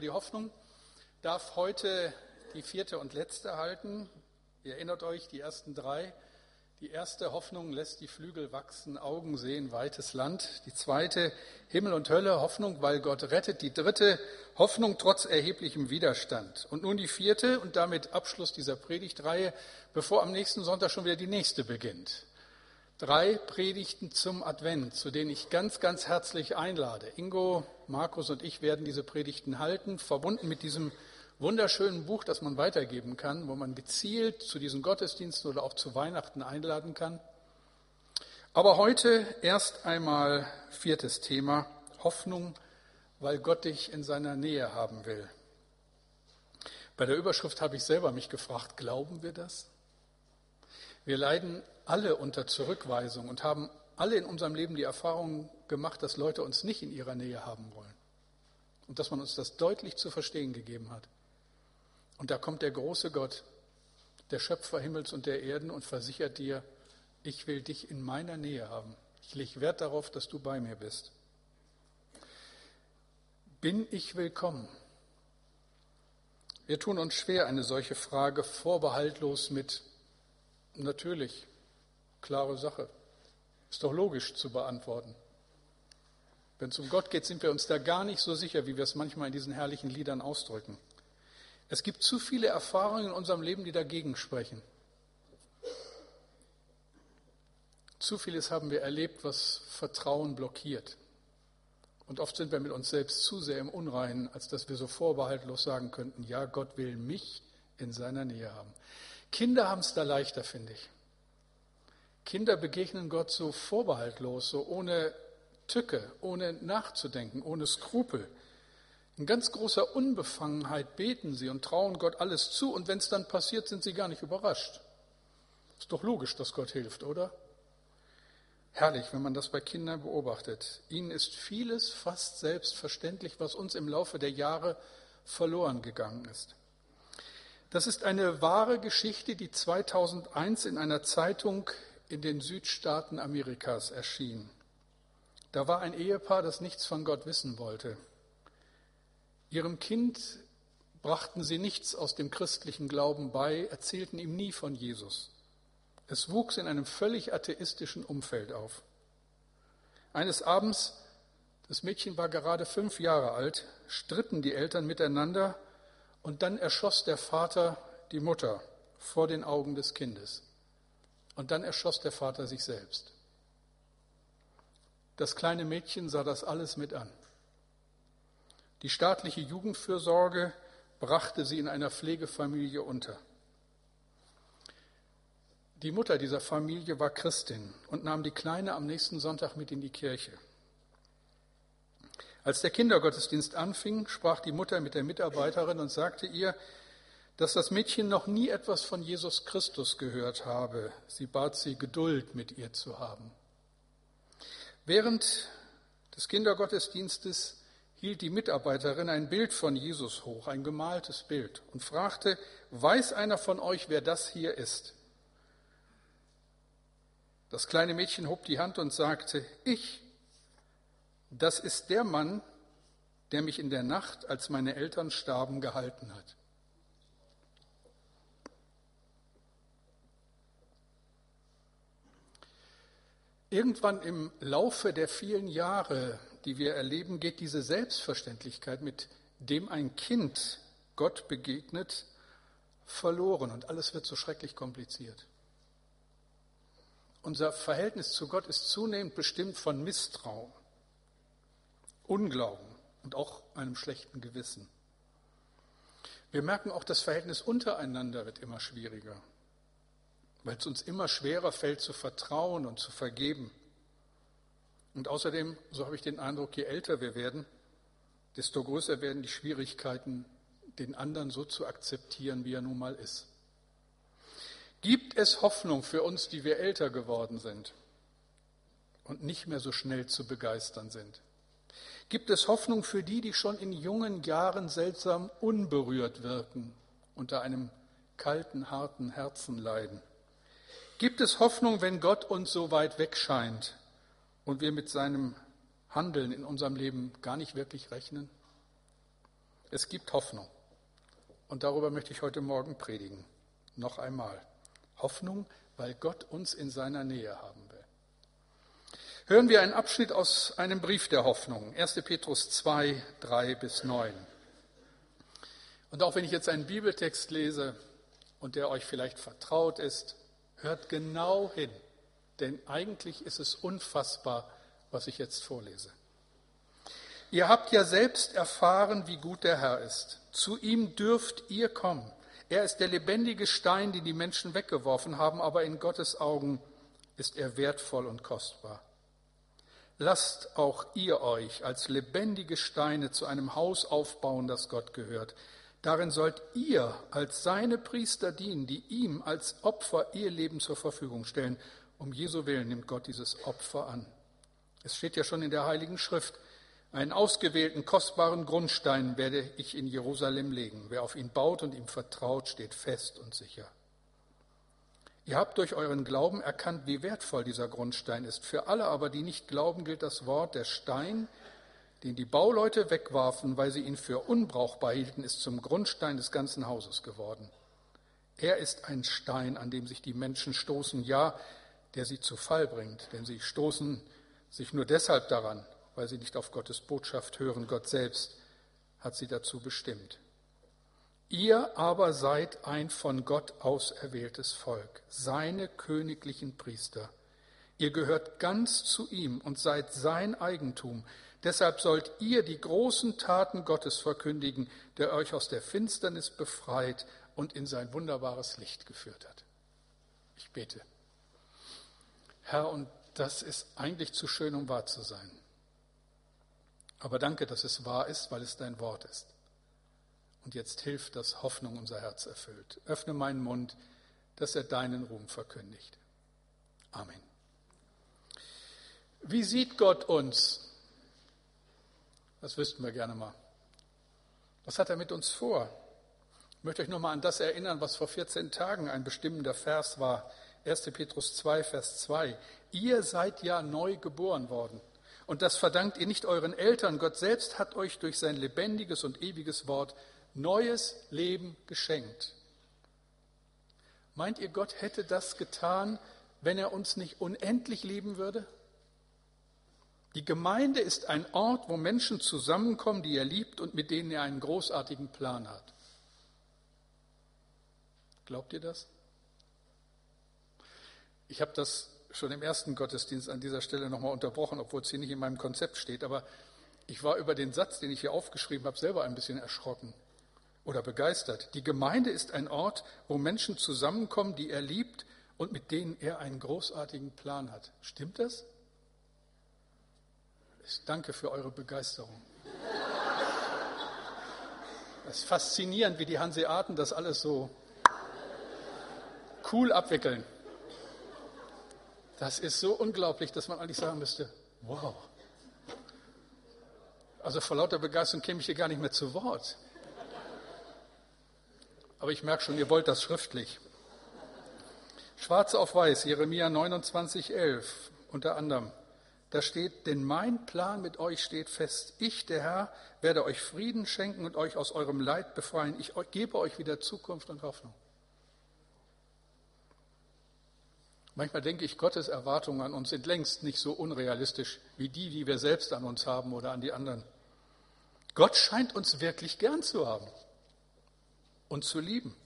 Die Hoffnung darf heute die vierte und letzte halten. Ihr erinnert euch, die ersten drei. Die erste Hoffnung lässt die Flügel wachsen, Augen sehen, weites Land. Die zweite Himmel und Hölle, Hoffnung, weil Gott rettet. Die dritte Hoffnung trotz erheblichem Widerstand. Und nun die vierte und damit Abschluss dieser Predigtreihe, bevor am nächsten Sonntag schon wieder die nächste beginnt. Drei Predigten zum Advent, zu denen ich ganz, ganz herzlich einlade. Ingo, Markus und ich werden diese Predigten halten, verbunden mit diesem wunderschönen Buch, das man weitergeben kann, wo man gezielt zu diesen Gottesdiensten oder auch zu Weihnachten einladen kann. Aber heute erst einmal viertes Thema, Hoffnung, weil Gott dich in seiner Nähe haben will. Bei der Überschrift habe ich selber mich gefragt, glauben wir das? Wir leiden alle unter Zurückweisung und haben alle in unserem Leben die Erfahrung gemacht, dass Leute uns nicht in ihrer Nähe haben wollen. Und dass man uns das deutlich zu verstehen gegeben hat. Und da kommt der große Gott, der Schöpfer Himmels und der Erden und versichert dir, ich will dich in meiner Nähe haben. Ich lege Wert darauf, dass du bei mir bist. Bin ich willkommen? Wir tun uns schwer, eine solche Frage vorbehaltlos mit natürlich Klare Sache. Ist doch logisch zu beantworten. Wenn es um Gott geht, sind wir uns da gar nicht so sicher, wie wir es manchmal in diesen herrlichen Liedern ausdrücken. Es gibt zu viele Erfahrungen in unserem Leben, die dagegen sprechen. Zu vieles haben wir erlebt, was Vertrauen blockiert. Und oft sind wir mit uns selbst zu sehr im Unreinen, als dass wir so vorbehaltlos sagen könnten, ja, Gott will mich in seiner Nähe haben. Kinder haben es da leichter, finde ich. Kinder begegnen Gott so vorbehaltlos, so ohne Tücke, ohne nachzudenken, ohne Skrupel. In ganz großer Unbefangenheit beten sie und trauen Gott alles zu und wenn es dann passiert, sind sie gar nicht überrascht. Ist doch logisch, dass Gott hilft, oder? Herrlich, wenn man das bei Kindern beobachtet. Ihnen ist vieles fast selbstverständlich, was uns im Laufe der Jahre verloren gegangen ist. Das ist eine wahre Geschichte, die 2001 in einer Zeitung in den Südstaaten Amerikas erschien. Da war ein Ehepaar, das nichts von Gott wissen wollte. Ihrem Kind brachten sie nichts aus dem christlichen Glauben bei, erzählten ihm nie von Jesus. Es wuchs in einem völlig atheistischen Umfeld auf. Eines Abends, das Mädchen war gerade fünf Jahre alt, stritten die Eltern miteinander und dann erschoss der Vater die Mutter vor den Augen des Kindes. Und dann erschoss der Vater sich selbst. Das kleine Mädchen sah das alles mit an. Die staatliche Jugendfürsorge brachte sie in einer Pflegefamilie unter. Die Mutter dieser Familie war Christin und nahm die Kleine am nächsten Sonntag mit in die Kirche. Als der Kindergottesdienst anfing, sprach die Mutter mit der Mitarbeiterin und sagte ihr, dass das Mädchen noch nie etwas von Jesus Christus gehört habe. Sie bat sie, Geduld mit ihr zu haben. Während des Kindergottesdienstes hielt die Mitarbeiterin ein Bild von Jesus hoch, ein gemaltes Bild, und fragte, weiß einer von euch, wer das hier ist? Das kleine Mädchen hob die Hand und sagte, ich, das ist der Mann, der mich in der Nacht, als meine Eltern starben, gehalten hat. Irgendwann im Laufe der vielen Jahre, die wir erleben, geht diese Selbstverständlichkeit, mit dem ein Kind Gott begegnet, verloren und alles wird so schrecklich kompliziert. Unser Verhältnis zu Gott ist zunehmend bestimmt von Misstrauen, Unglauben und auch einem schlechten Gewissen. Wir merken auch, das Verhältnis untereinander wird immer schwieriger weil es uns immer schwerer fällt zu vertrauen und zu vergeben. Und außerdem, so habe ich den Eindruck, je älter wir werden, desto größer werden die Schwierigkeiten, den anderen so zu akzeptieren, wie er nun mal ist. Gibt es Hoffnung für uns, die wir älter geworden sind und nicht mehr so schnell zu begeistern sind? Gibt es Hoffnung für die, die schon in jungen Jahren seltsam unberührt wirken, unter einem kalten, harten Herzen leiden? Gibt es Hoffnung, wenn Gott uns so weit weg scheint und wir mit seinem Handeln in unserem Leben gar nicht wirklich rechnen? Es gibt Hoffnung. Und darüber möchte ich heute Morgen predigen. Noch einmal. Hoffnung, weil Gott uns in seiner Nähe haben will. Hören wir einen Abschnitt aus einem Brief der Hoffnung. 1. Petrus 2, 3 bis 9. Und auch wenn ich jetzt einen Bibeltext lese und der euch vielleicht vertraut ist, hört genau hin, denn eigentlich ist es unfassbar, was ich jetzt vorlese. Ihr habt ja selbst erfahren, wie gut der Herr ist. Zu ihm dürft ihr kommen. Er ist der lebendige Stein, den die Menschen weggeworfen haben, aber in Gottes Augen ist er wertvoll und kostbar. Lasst auch ihr euch als lebendige Steine zu einem Haus aufbauen, das Gott gehört. Darin sollt ihr als seine Priester dienen, die ihm als Opfer ihr Leben zur Verfügung stellen. Um Jesu Willen nimmt Gott dieses Opfer an. Es steht ja schon in der Heiligen Schrift, einen ausgewählten, kostbaren Grundstein werde ich in Jerusalem legen. Wer auf ihn baut und ihm vertraut, steht fest und sicher. Ihr habt durch euren Glauben erkannt, wie wertvoll dieser Grundstein ist. Für alle aber, die nicht glauben, gilt das Wort, der Stein, den die Bauleute wegwarfen, weil sie ihn für unbrauchbar hielten, ist zum Grundstein des ganzen Hauses geworden. Er ist ein Stein, an dem sich die Menschen stoßen, ja, der sie zu Fall bringt, denn sie stoßen sich nur deshalb daran, weil sie nicht auf Gottes Botschaft hören. Gott selbst hat sie dazu bestimmt. Ihr aber seid ein von Gott auserwähltes Volk, seine königlichen Priester. Ihr gehört ganz zu ihm und seid sein Eigentum. Deshalb sollt ihr die großen Taten Gottes verkündigen, der euch aus der Finsternis befreit und in sein wunderbares Licht geführt hat. Ich bete. Herr, und das ist eigentlich zu schön, um wahr zu sein. Aber danke, dass es wahr ist, weil es dein Wort ist. Und jetzt hilft, dass Hoffnung unser Herz erfüllt. Öffne meinen Mund, dass er deinen Ruhm verkündigt. Amen. Wie sieht Gott uns? Das wüssten wir gerne mal. Was hat er mit uns vor? Ich möchte euch nur mal an das erinnern, was vor 14 Tagen ein bestimmender Vers war. 1. Petrus 2, Vers 2. Ihr seid ja neu geboren worden. Und das verdankt ihr nicht euren Eltern. Gott selbst hat euch durch sein lebendiges und ewiges Wort neues Leben geschenkt. Meint ihr, Gott hätte das getan, wenn er uns nicht unendlich lieben würde? Die Gemeinde ist ein Ort, wo Menschen zusammenkommen, die er liebt und mit denen er einen großartigen Plan hat. Glaubt ihr das? Ich habe das schon im ersten Gottesdienst an dieser Stelle nochmal unterbrochen, obwohl es hier nicht in meinem Konzept steht. Aber ich war über den Satz, den ich hier aufgeschrieben habe, selber ein bisschen erschrocken oder begeistert. Die Gemeinde ist ein Ort, wo Menschen zusammenkommen, die er liebt und mit denen er einen großartigen Plan hat. Stimmt das? Danke für eure Begeisterung. Es ist faszinierend, wie die Hanseaten das alles so cool abwickeln. Das ist so unglaublich, dass man eigentlich sagen müsste, wow. Also vor lauter Begeisterung käme ich hier gar nicht mehr zu Wort. Aber ich merke schon, ihr wollt das schriftlich. Schwarz auf weiß, Jeremia 29, 11, unter anderem. Da steht, denn mein Plan mit euch steht fest. Ich, der Herr, werde euch Frieden schenken und euch aus eurem Leid befreien. Ich gebe euch wieder Zukunft und Hoffnung. Manchmal denke ich, Gottes Erwartungen an uns sind längst nicht so unrealistisch wie die, die wir selbst an uns haben oder an die anderen. Gott scheint uns wirklich gern zu haben und zu lieben.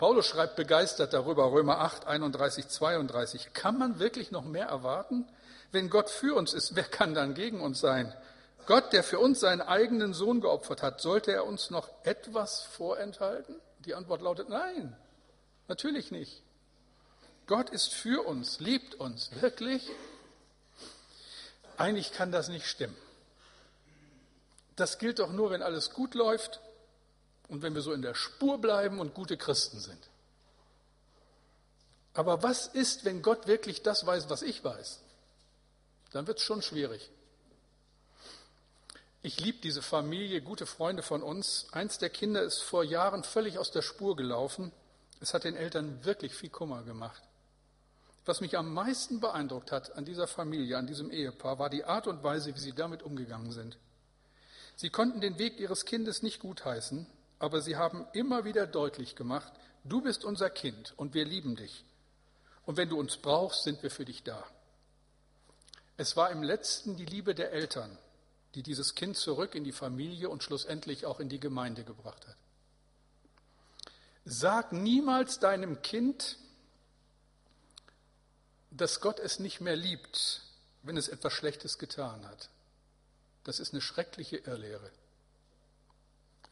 Paulus schreibt begeistert darüber, Römer 8, 31, 32. Kann man wirklich noch mehr erwarten? Wenn Gott für uns ist, wer kann dann gegen uns sein? Gott, der für uns seinen eigenen Sohn geopfert hat, sollte er uns noch etwas vorenthalten? Die Antwort lautet nein, natürlich nicht. Gott ist für uns, liebt uns. Wirklich? Eigentlich kann das nicht stimmen. Das gilt doch nur, wenn alles gut läuft und wenn wir so in der Spur bleiben und gute Christen sind. Aber was ist, wenn Gott wirklich das weiß, was ich weiß? Dann wird es schon schwierig. Ich liebe diese Familie, gute Freunde von uns. Eins der Kinder ist vor Jahren völlig aus der Spur gelaufen. Es hat den Eltern wirklich viel Kummer gemacht. Was mich am meisten beeindruckt hat an dieser Familie, an diesem Ehepaar, war die Art und Weise, wie sie damit umgegangen sind. Sie konnten den Weg ihres Kindes nicht gutheißen, aber sie haben immer wieder deutlich gemacht, du bist unser Kind und wir lieben dich. Und wenn du uns brauchst, sind wir für dich da. Es war im letzten die Liebe der Eltern, die dieses Kind zurück in die Familie und schlussendlich auch in die Gemeinde gebracht hat. Sag niemals deinem Kind, dass Gott es nicht mehr liebt, wenn es etwas Schlechtes getan hat. Das ist eine schreckliche Irrlehre.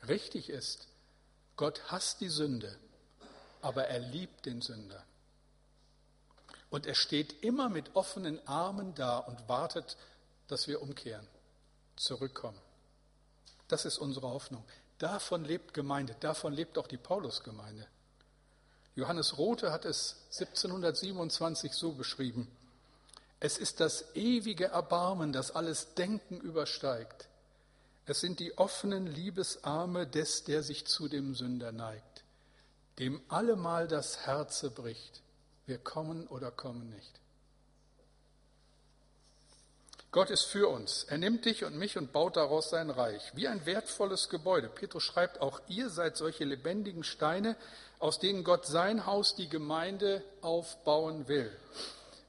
Richtig ist, Gott hasst die Sünde, aber er liebt den Sünder. Und er steht immer mit offenen Armen da und wartet, dass wir umkehren, zurückkommen. Das ist unsere Hoffnung. Davon lebt Gemeinde, davon lebt auch die Paulusgemeinde. Johannes Rothe hat es 1727 so beschrieben. Es ist das ewige Erbarmen, das alles Denken übersteigt. Es sind die offenen Liebesarme des, der sich zu dem Sünder neigt, dem allemal das Herze bricht. Wir kommen oder kommen nicht. Gott ist für uns. Er nimmt dich und mich und baut daraus sein Reich. Wie ein wertvolles Gebäude. Petrus schreibt, auch ihr seid solche lebendigen Steine, aus denen Gott sein Haus, die Gemeinde, aufbauen will.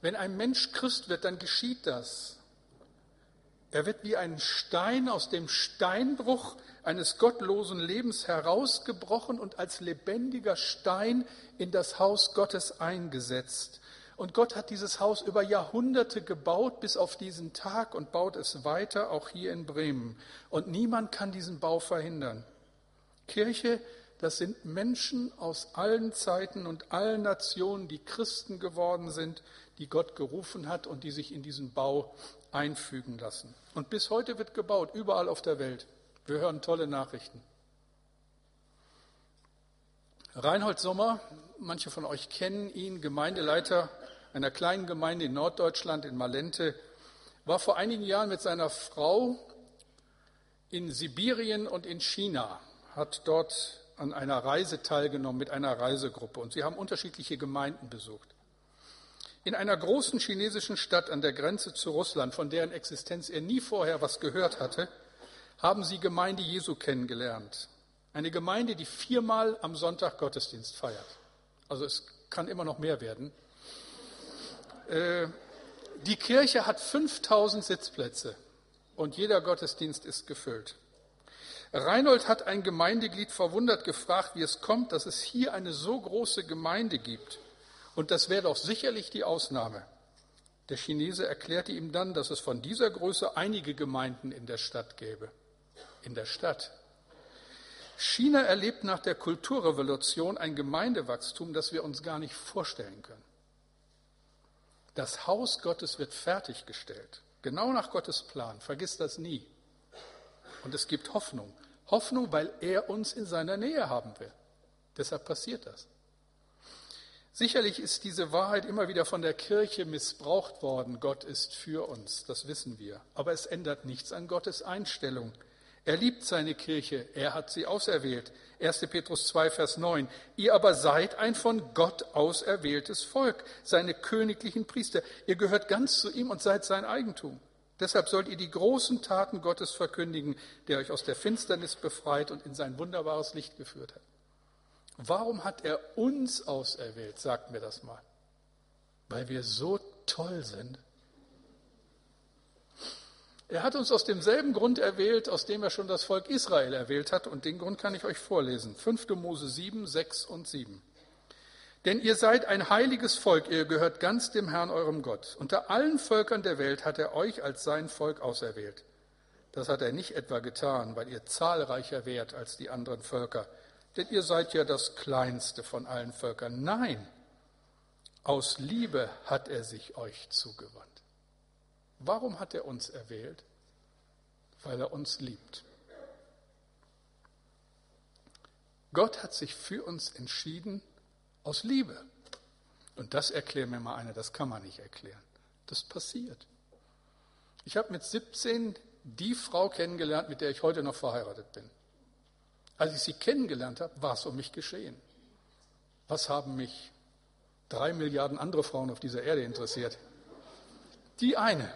Wenn ein Mensch Christ wird, dann geschieht das. Er wird wie ein Stein aus dem Steinbruch eines gottlosen Lebens herausgebrochen und als lebendiger Stein in das Haus Gottes eingesetzt. Und Gott hat dieses Haus über Jahrhunderte gebaut bis auf diesen Tag und baut es weiter, auch hier in Bremen. Und niemand kann diesen Bau verhindern. Kirche, das sind Menschen aus allen Zeiten und allen Nationen, die Christen geworden sind, die Gott gerufen hat und die sich in diesen Bau einfügen lassen. Und bis heute wird gebaut, überall auf der Welt. Wir hören tolle Nachrichten. Reinhold Sommer, manche von euch kennen ihn, Gemeindeleiter einer kleinen Gemeinde in Norddeutschland, in Malente, war vor einigen Jahren mit seiner Frau in Sibirien und in China, hat dort an einer Reise teilgenommen mit einer Reisegruppe und sie haben unterschiedliche Gemeinden besucht. In einer großen chinesischen Stadt an der Grenze zu Russland, von deren Existenz er nie vorher was gehört hatte, haben sie Gemeinde Jesu kennengelernt. Eine Gemeinde, die viermal am Sonntag Gottesdienst feiert. Also es kann immer noch mehr werden. Äh, die Kirche hat 5000 Sitzplätze und jeder Gottesdienst ist gefüllt. Reinhold hat ein Gemeindeglied verwundert gefragt, wie es kommt, dass es hier eine so große Gemeinde gibt. Und das wäre doch sicherlich die Ausnahme. Der Chinese erklärte ihm dann, dass es von dieser Größe einige Gemeinden in der Stadt gäbe. In der Stadt. China erlebt nach der Kulturrevolution ein Gemeindewachstum, das wir uns gar nicht vorstellen können. Das Haus Gottes wird fertiggestellt, genau nach Gottes Plan. Vergiss das nie. Und es gibt Hoffnung. Hoffnung, weil er uns in seiner Nähe haben will. Deshalb passiert das. Sicherlich ist diese Wahrheit immer wieder von der Kirche missbraucht worden. Gott ist für uns, das wissen wir. Aber es ändert nichts an Gottes Einstellung. Er liebt seine Kirche, er hat sie auserwählt. 1. Petrus 2, Vers 9. Ihr aber seid ein von Gott auserwähltes Volk, seine königlichen Priester. Ihr gehört ganz zu ihm und seid sein Eigentum. Deshalb sollt ihr die großen Taten Gottes verkündigen, der euch aus der Finsternis befreit und in sein wunderbares Licht geführt hat. Warum hat er uns auserwählt? Sagt mir das mal. Weil wir so toll sind er hat uns aus demselben Grund erwählt, aus dem er schon das Volk Israel erwählt hat, und den Grund kann ich euch vorlesen. 5. Mose 7, 6 und 7. Denn ihr seid ein heiliges Volk, ihr gehört ganz dem Herrn eurem Gott. Unter allen Völkern der Welt hat er euch als sein Volk auserwählt. Das hat er nicht etwa getan, weil ihr zahlreicher wärt als die anderen Völker, denn ihr seid ja das kleinste von allen Völkern. Nein, aus Liebe hat er sich euch zugewandt. Warum hat er uns erwählt? Weil er uns liebt. Gott hat sich für uns entschieden aus Liebe. Und das erklärt mir mal einer, das kann man nicht erklären. Das passiert. Ich habe mit 17 die Frau kennengelernt, mit der ich heute noch verheiratet bin. Als ich sie kennengelernt habe, war es um mich geschehen. Was haben mich drei Milliarden andere Frauen auf dieser Erde interessiert? Die eine.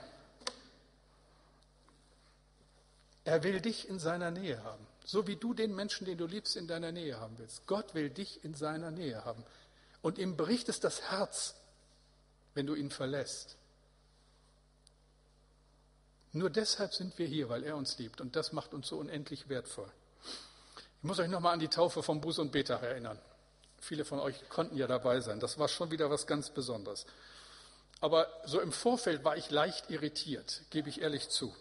Er will dich in seiner Nähe haben. So wie du den Menschen, den du liebst, in deiner Nähe haben willst. Gott will dich in seiner Nähe haben. Und ihm bricht es das Herz, wenn du ihn verlässt. Nur deshalb sind wir hier, weil er uns liebt. Und das macht uns so unendlich wertvoll. Ich muss euch nochmal an die Taufe von Buß und Betach erinnern. Viele von euch konnten ja dabei sein. Das war schon wieder was ganz Besonderes. Aber so im Vorfeld war ich leicht irritiert, gebe ich ehrlich zu.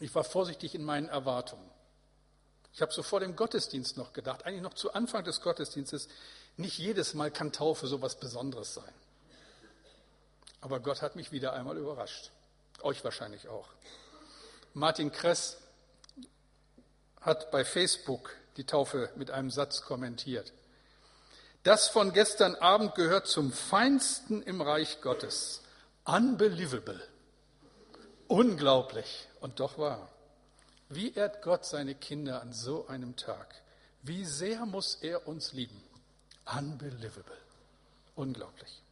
Ich war vorsichtig in meinen Erwartungen. Ich habe so vor dem Gottesdienst noch gedacht, eigentlich noch zu Anfang des Gottesdienstes, nicht jedes Mal kann Taufe so was Besonderes sein. Aber Gott hat mich wieder einmal überrascht. Euch wahrscheinlich auch. Martin Kress hat bei Facebook die Taufe mit einem Satz kommentiert. Das von gestern Abend gehört zum Feinsten im Reich Gottes. Unbelievable. Unglaublich und doch wahr. Wie ehrt Gott seine Kinder an so einem Tag? Wie sehr muss er uns lieben? Unbelievable. Unglaublich.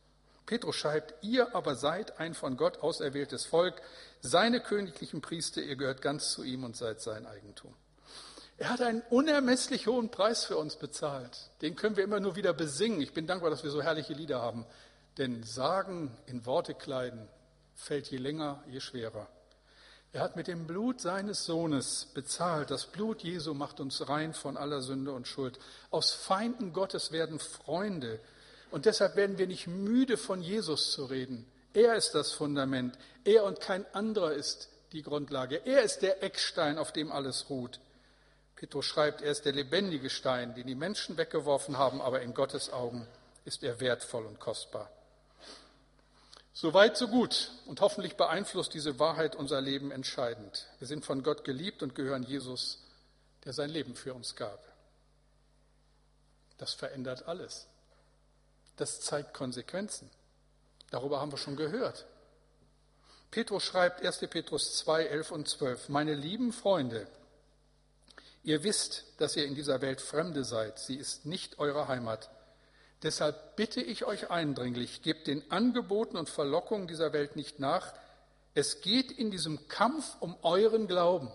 Petrus schreibt, ihr aber seid ein von Gott auserwähltes Volk, seine königlichen Priester, ihr gehört ganz zu ihm und seid sein Eigentum. Er hat einen unermesslich hohen Preis für uns bezahlt. Den können wir immer nur wieder besingen. Ich bin dankbar, dass wir so herrliche Lieder haben. Denn Sagen in Worte kleiden fällt je länger, je schwerer. Er hat mit dem Blut seines Sohnes bezahlt. Das Blut Jesu macht uns rein von aller Sünde und Schuld. Aus Feinden Gottes werden Freunde. Und deshalb werden wir nicht müde, von Jesus zu reden. Er ist das Fundament. Er und kein anderer ist die Grundlage. Er ist der Eckstein, auf dem alles ruht. Petrus schreibt, er ist der lebendige Stein, den die Menschen weggeworfen haben, aber in Gottes Augen ist er wertvoll und kostbar. So weit, so gut. Und hoffentlich beeinflusst diese Wahrheit unser Leben entscheidend. Wir sind von Gott geliebt und gehören Jesus, der sein Leben für uns gab. Das verändert alles. Das zeigt Konsequenzen. Darüber haben wir schon gehört. Petrus schreibt 1. Petrus 2, 11 und 12. Meine lieben Freunde, ihr wisst, dass ihr in dieser Welt Fremde seid. Sie ist nicht eure Heimat. Deshalb bitte ich euch eindringlich, gebt den Angeboten und Verlockungen dieser Welt nicht nach. Es geht in diesem Kampf um euren Glauben.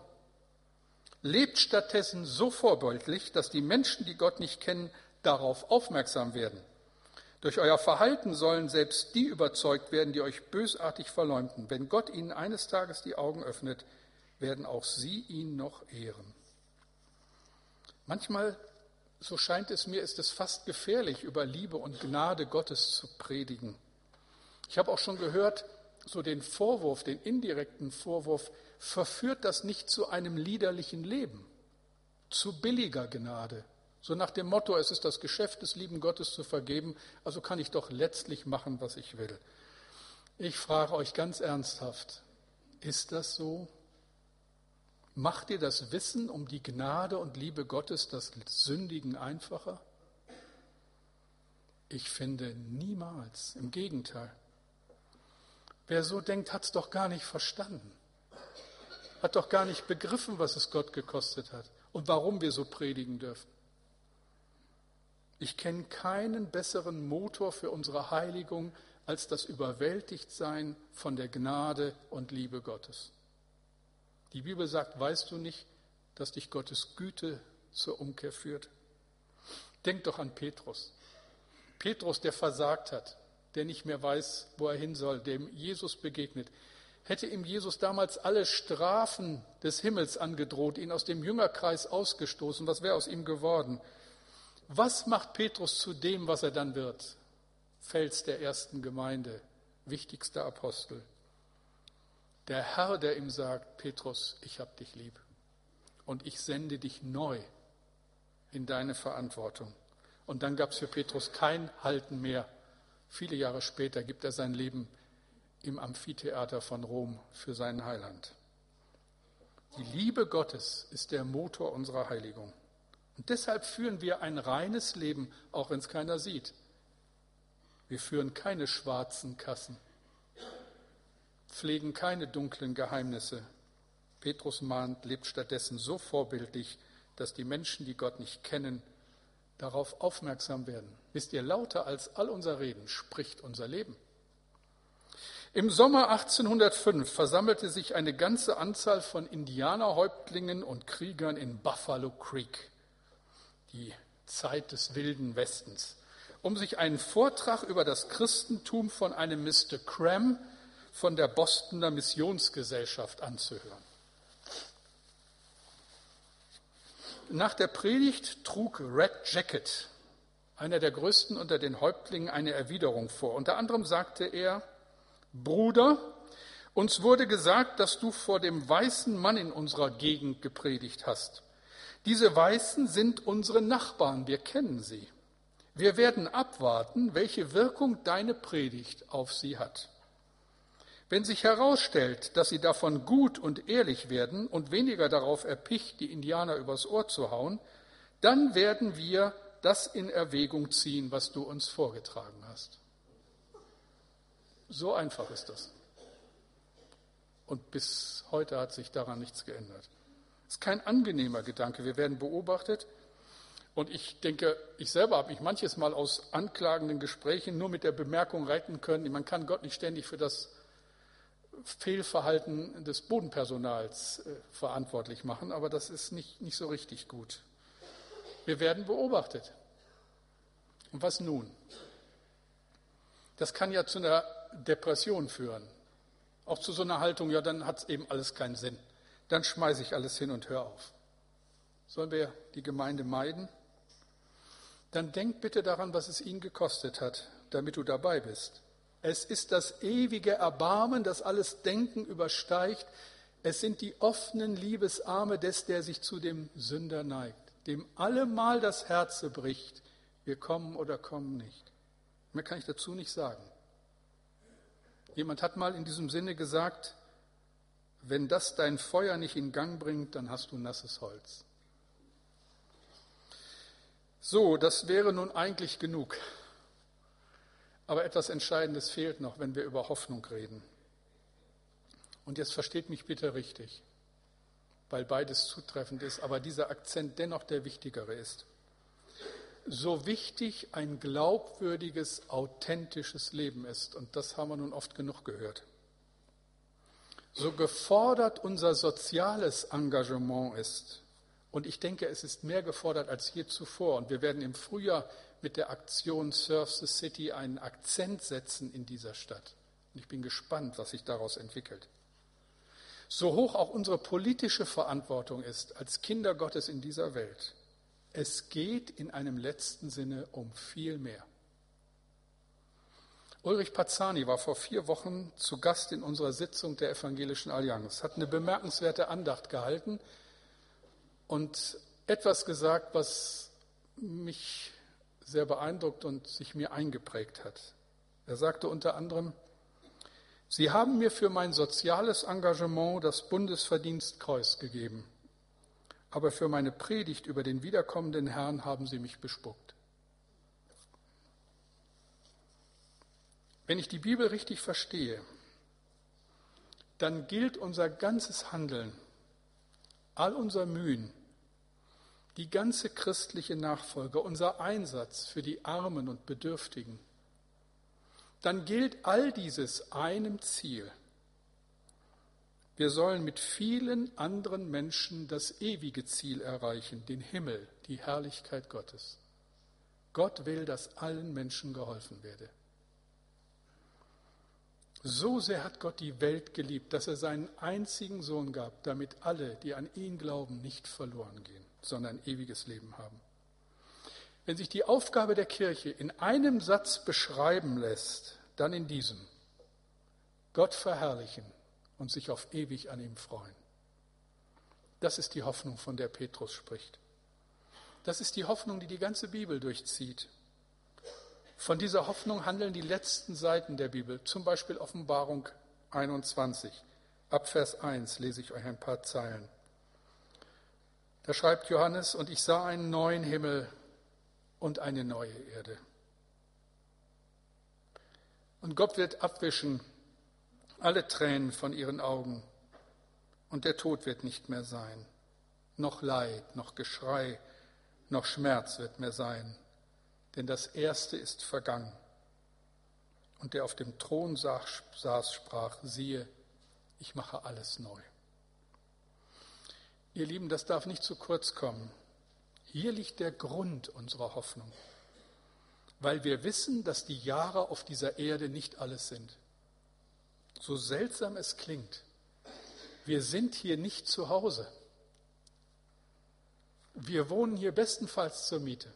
Lebt stattdessen so vorbildlich, dass die Menschen, die Gott nicht kennen, darauf aufmerksam werden. Durch euer Verhalten sollen selbst die überzeugt werden, die euch bösartig verleumden. Wenn Gott ihnen eines Tages die Augen öffnet, werden auch sie ihn noch ehren. Manchmal, so scheint es mir, ist es fast gefährlich, über Liebe und Gnade Gottes zu predigen. Ich habe auch schon gehört, so den Vorwurf, den indirekten Vorwurf, verführt das nicht zu einem liederlichen Leben, zu billiger Gnade. So nach dem Motto, es ist das Geschäft des lieben Gottes zu vergeben, also kann ich doch letztlich machen, was ich will. Ich frage euch ganz ernsthaft, ist das so? Macht dir das Wissen um die Gnade und Liebe Gottes das Sündigen einfacher? Ich finde niemals, im Gegenteil. Wer so denkt, hat es doch gar nicht verstanden, hat doch gar nicht begriffen, was es Gott gekostet hat und warum wir so predigen dürfen. Ich kenne keinen besseren Motor für unsere Heiligung als das Überwältigtsein von der Gnade und Liebe Gottes. Die Bibel sagt, weißt du nicht, dass dich Gottes Güte zur Umkehr führt? Denk doch an Petrus. Petrus, der versagt hat, der nicht mehr weiß, wo er hin soll, dem Jesus begegnet. Hätte ihm Jesus damals alle Strafen des Himmels angedroht, ihn aus dem Jüngerkreis ausgestoßen, was wäre aus ihm geworden? Was macht Petrus zu dem, was er dann wird? Fels der ersten Gemeinde, wichtigster Apostel. Der Herr, der ihm sagt, Petrus, ich hab dich lieb und ich sende dich neu in deine Verantwortung. Und dann gab es für Petrus kein Halten mehr. Viele Jahre später gibt er sein Leben im Amphitheater von Rom für seinen Heiland. Die Liebe Gottes ist der Motor unserer Heiligung. Und deshalb führen wir ein reines Leben, auch wenn es keiner sieht. Wir führen keine schwarzen Kassen, pflegen keine dunklen Geheimnisse. Petrus mahnt, lebt stattdessen so vorbildlich, dass die Menschen, die Gott nicht kennen, darauf aufmerksam werden. Wisst ihr, lauter als all unser Reden spricht unser Leben. Im Sommer 1805 versammelte sich eine ganze Anzahl von Indianerhäuptlingen und Kriegern in Buffalo Creek, die Zeit des wilden Westens, um sich einen Vortrag über das Christentum von einem Mr. Cram von der Bostoner Missionsgesellschaft anzuhören. Nach der Predigt trug Red Jacket, einer der größten unter den Häuptlingen, eine Erwiderung vor. Unter anderem sagte er, Bruder, uns wurde gesagt, dass du vor dem weißen Mann in unserer Gegend gepredigt hast. Diese Weißen sind unsere Nachbarn, wir kennen sie. Wir werden abwarten, welche Wirkung deine Predigt auf sie hat. Wenn sich herausstellt, dass sie davon gut und ehrlich werden und weniger darauf erpicht, die Indianer übers Ohr zu hauen, dann werden wir das in Erwägung ziehen, was du uns vorgetragen hast. So einfach ist das. Und bis heute hat sich daran nichts geändert. Es ist kein angenehmer Gedanke. Wir werden beobachtet. Und ich denke, ich selber habe mich manches Mal aus anklagenden Gesprächen nur mit der Bemerkung retten können, man kann Gott nicht ständig für das Fehlverhalten des Bodenpersonals äh, verantwortlich machen, aber das ist nicht, nicht so richtig gut. Wir werden beobachtet. Und was nun? Das kann ja zu einer Depression führen. Auch zu so einer Haltung, ja, dann hat es eben alles keinen Sinn. Dann schmeiße ich alles hin und hör auf. Sollen wir die Gemeinde meiden? Dann denk bitte daran, was es ihn gekostet hat, damit du dabei bist. Es ist das ewige Erbarmen, das alles Denken übersteigt. Es sind die offenen Liebesarme des, der sich zu dem Sünder neigt, dem allemal das Herze bricht. Wir kommen oder kommen nicht. Mehr kann ich dazu nicht sagen. Jemand hat mal in diesem Sinne gesagt, wenn das dein Feuer nicht in Gang bringt, dann hast du nasses Holz. So, das wäre nun eigentlich genug. Aber etwas Entscheidendes fehlt noch, wenn wir über Hoffnung reden. Und jetzt versteht mich bitte richtig, weil beides zutreffend ist, aber dieser Akzent dennoch der wichtigere ist so wichtig ein glaubwürdiges, authentisches Leben ist. Und das haben wir nun oft genug gehört. So gefordert unser soziales Engagement ist. Und ich denke, es ist mehr gefordert als je zuvor. Und wir werden im Frühjahr mit der Aktion Surf the City einen Akzent setzen in dieser Stadt. Und ich bin gespannt, was sich daraus entwickelt. So hoch auch unsere politische Verantwortung ist als Kinder Gottes in dieser Welt, es geht in einem letzten Sinne um viel mehr. Ulrich Pazzani war vor vier Wochen zu Gast in unserer Sitzung der Evangelischen Allianz, hat eine bemerkenswerte Andacht gehalten und etwas gesagt, was mich sehr beeindruckt und sich mir eingeprägt hat. Er sagte unter anderem, Sie haben mir für mein soziales Engagement das Bundesverdienstkreuz gegeben aber für meine Predigt über den wiederkommenden Herrn haben sie mich bespuckt. Wenn ich die Bibel richtig verstehe, dann gilt unser ganzes Handeln, all unser Mühen, die ganze christliche Nachfolge, unser Einsatz für die Armen und Bedürftigen, dann gilt all dieses einem Ziel – wir sollen mit vielen anderen Menschen das ewige Ziel erreichen, den Himmel, die Herrlichkeit Gottes. Gott will, dass allen Menschen geholfen werde. So sehr hat Gott die Welt geliebt, dass er seinen einzigen Sohn gab, damit alle, die an ihn glauben, nicht verloren gehen, sondern ewiges Leben haben. Wenn sich die Aufgabe der Kirche in einem Satz beschreiben lässt, dann in diesem. Gott verherrlichen und sich auf ewig an ihm freuen. Das ist die Hoffnung, von der Petrus spricht. Das ist die Hoffnung, die die ganze Bibel durchzieht. Von dieser Hoffnung handeln die letzten Seiten der Bibel, zum Beispiel Offenbarung 21. Ab Vers 1 lese ich euch ein paar Zeilen. Da schreibt Johannes, und ich sah einen neuen Himmel und eine neue Erde. Und Gott wird abwischen alle Tränen von ihren Augen. Und der Tod wird nicht mehr sein. Noch Leid, noch Geschrei, noch Schmerz wird mehr sein. Denn das Erste ist vergangen. Und der auf dem Thron saß, sprach, siehe, ich mache alles neu. Ihr Lieben, das darf nicht zu kurz kommen. Hier liegt der Grund unserer Hoffnung, weil wir wissen, dass die Jahre auf dieser Erde nicht alles sind. So seltsam es klingt, wir sind hier nicht zu Hause. Wir wohnen hier bestenfalls zur Miete.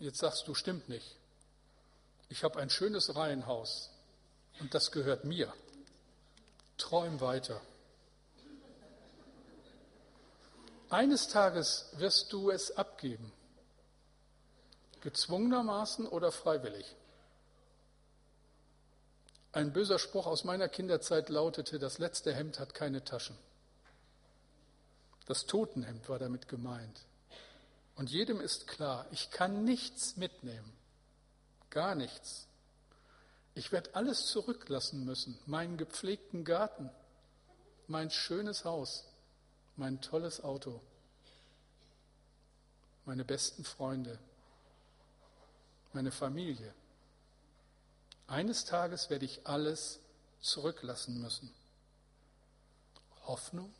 Jetzt sagst du, stimmt nicht. Ich habe ein schönes Reihenhaus und das gehört mir. Träum weiter. Eines Tages wirst du es abgeben, gezwungenermaßen oder freiwillig. Ein böser Spruch aus meiner Kinderzeit lautete, das letzte Hemd hat keine Taschen. Das Totenhemd war damit gemeint. Und jedem ist klar, ich kann nichts mitnehmen, gar nichts. Ich werde alles zurücklassen müssen, meinen gepflegten Garten, mein schönes Haus, mein tolles Auto, meine besten Freunde, meine Familie. Eines Tages werde ich alles zurücklassen müssen. Hoffnung?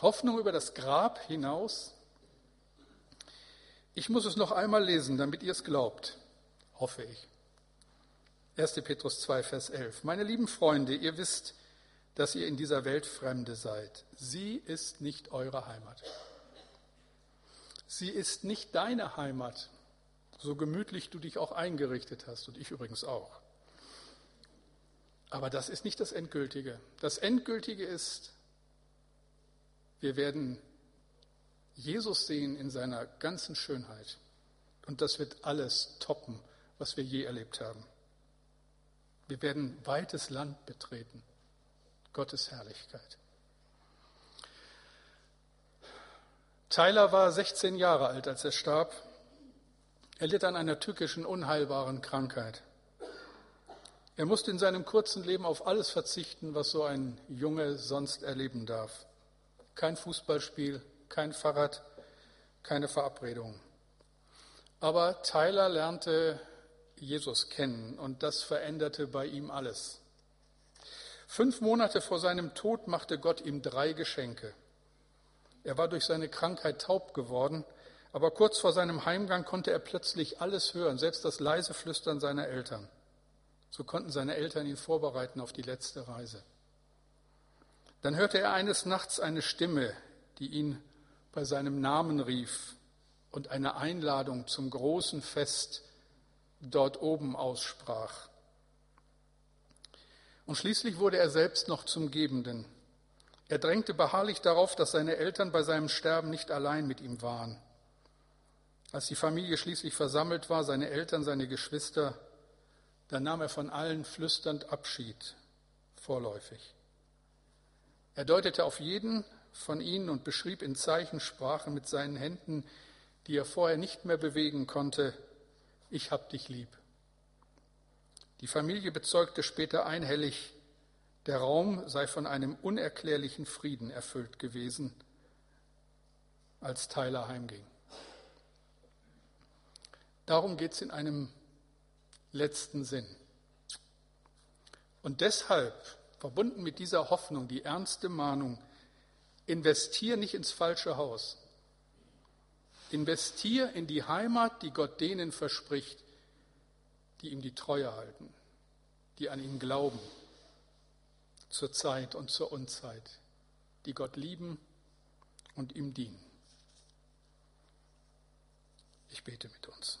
Hoffnung über das Grab hinaus? Ich muss es noch einmal lesen, damit ihr es glaubt, hoffe ich. 1. Petrus 2, Vers 11. Meine lieben Freunde, ihr wisst, dass ihr in dieser Welt Fremde seid. Sie ist nicht eure Heimat. Sie ist nicht deine Heimat, so gemütlich du dich auch eingerichtet hast und ich übrigens auch. Aber das ist nicht das Endgültige. Das Endgültige ist, wir werden Jesus sehen in seiner ganzen Schönheit. Und das wird alles toppen, was wir je erlebt haben. Wir werden weites Land betreten. Gottes Herrlichkeit. Tyler war 16 Jahre alt, als er starb. Er litt an einer tückischen, unheilbaren Krankheit. Er musste in seinem kurzen Leben auf alles verzichten, was so ein Junge sonst erleben darf. Kein Fußballspiel, kein Fahrrad, keine Verabredung. Aber Tyler lernte Jesus kennen und das veränderte bei ihm alles. Fünf Monate vor seinem Tod machte Gott ihm drei Geschenke. Er war durch seine Krankheit taub geworden, aber kurz vor seinem Heimgang konnte er plötzlich alles hören, selbst das leise Flüstern seiner Eltern. So konnten seine Eltern ihn vorbereiten auf die letzte Reise. Dann hörte er eines Nachts eine Stimme, die ihn bei seinem Namen rief und eine Einladung zum großen Fest dort oben aussprach. Und schließlich wurde er selbst noch zum Gebenden. Er drängte beharrlich darauf, dass seine Eltern bei seinem Sterben nicht allein mit ihm waren. Als die Familie schließlich versammelt war, seine Eltern, seine Geschwister, dann nahm er von allen flüsternd Abschied, vorläufig. Er deutete auf jeden von ihnen und beschrieb in Zeichensprache mit seinen Händen, die er vorher nicht mehr bewegen konnte, ich hab dich lieb. Die Familie bezeugte später einhellig, der Raum sei von einem unerklärlichen Frieden erfüllt gewesen, als Tyler heimging. Darum geht es in einem letzten Sinn. Und deshalb, verbunden mit dieser Hoffnung, die ernste Mahnung, investier nicht ins falsche Haus. Investier in die Heimat, die Gott denen verspricht, die ihm die Treue halten, die an ihn glauben, zur Zeit und zur Unzeit, die Gott lieben und ihm dienen. Ich bete mit uns.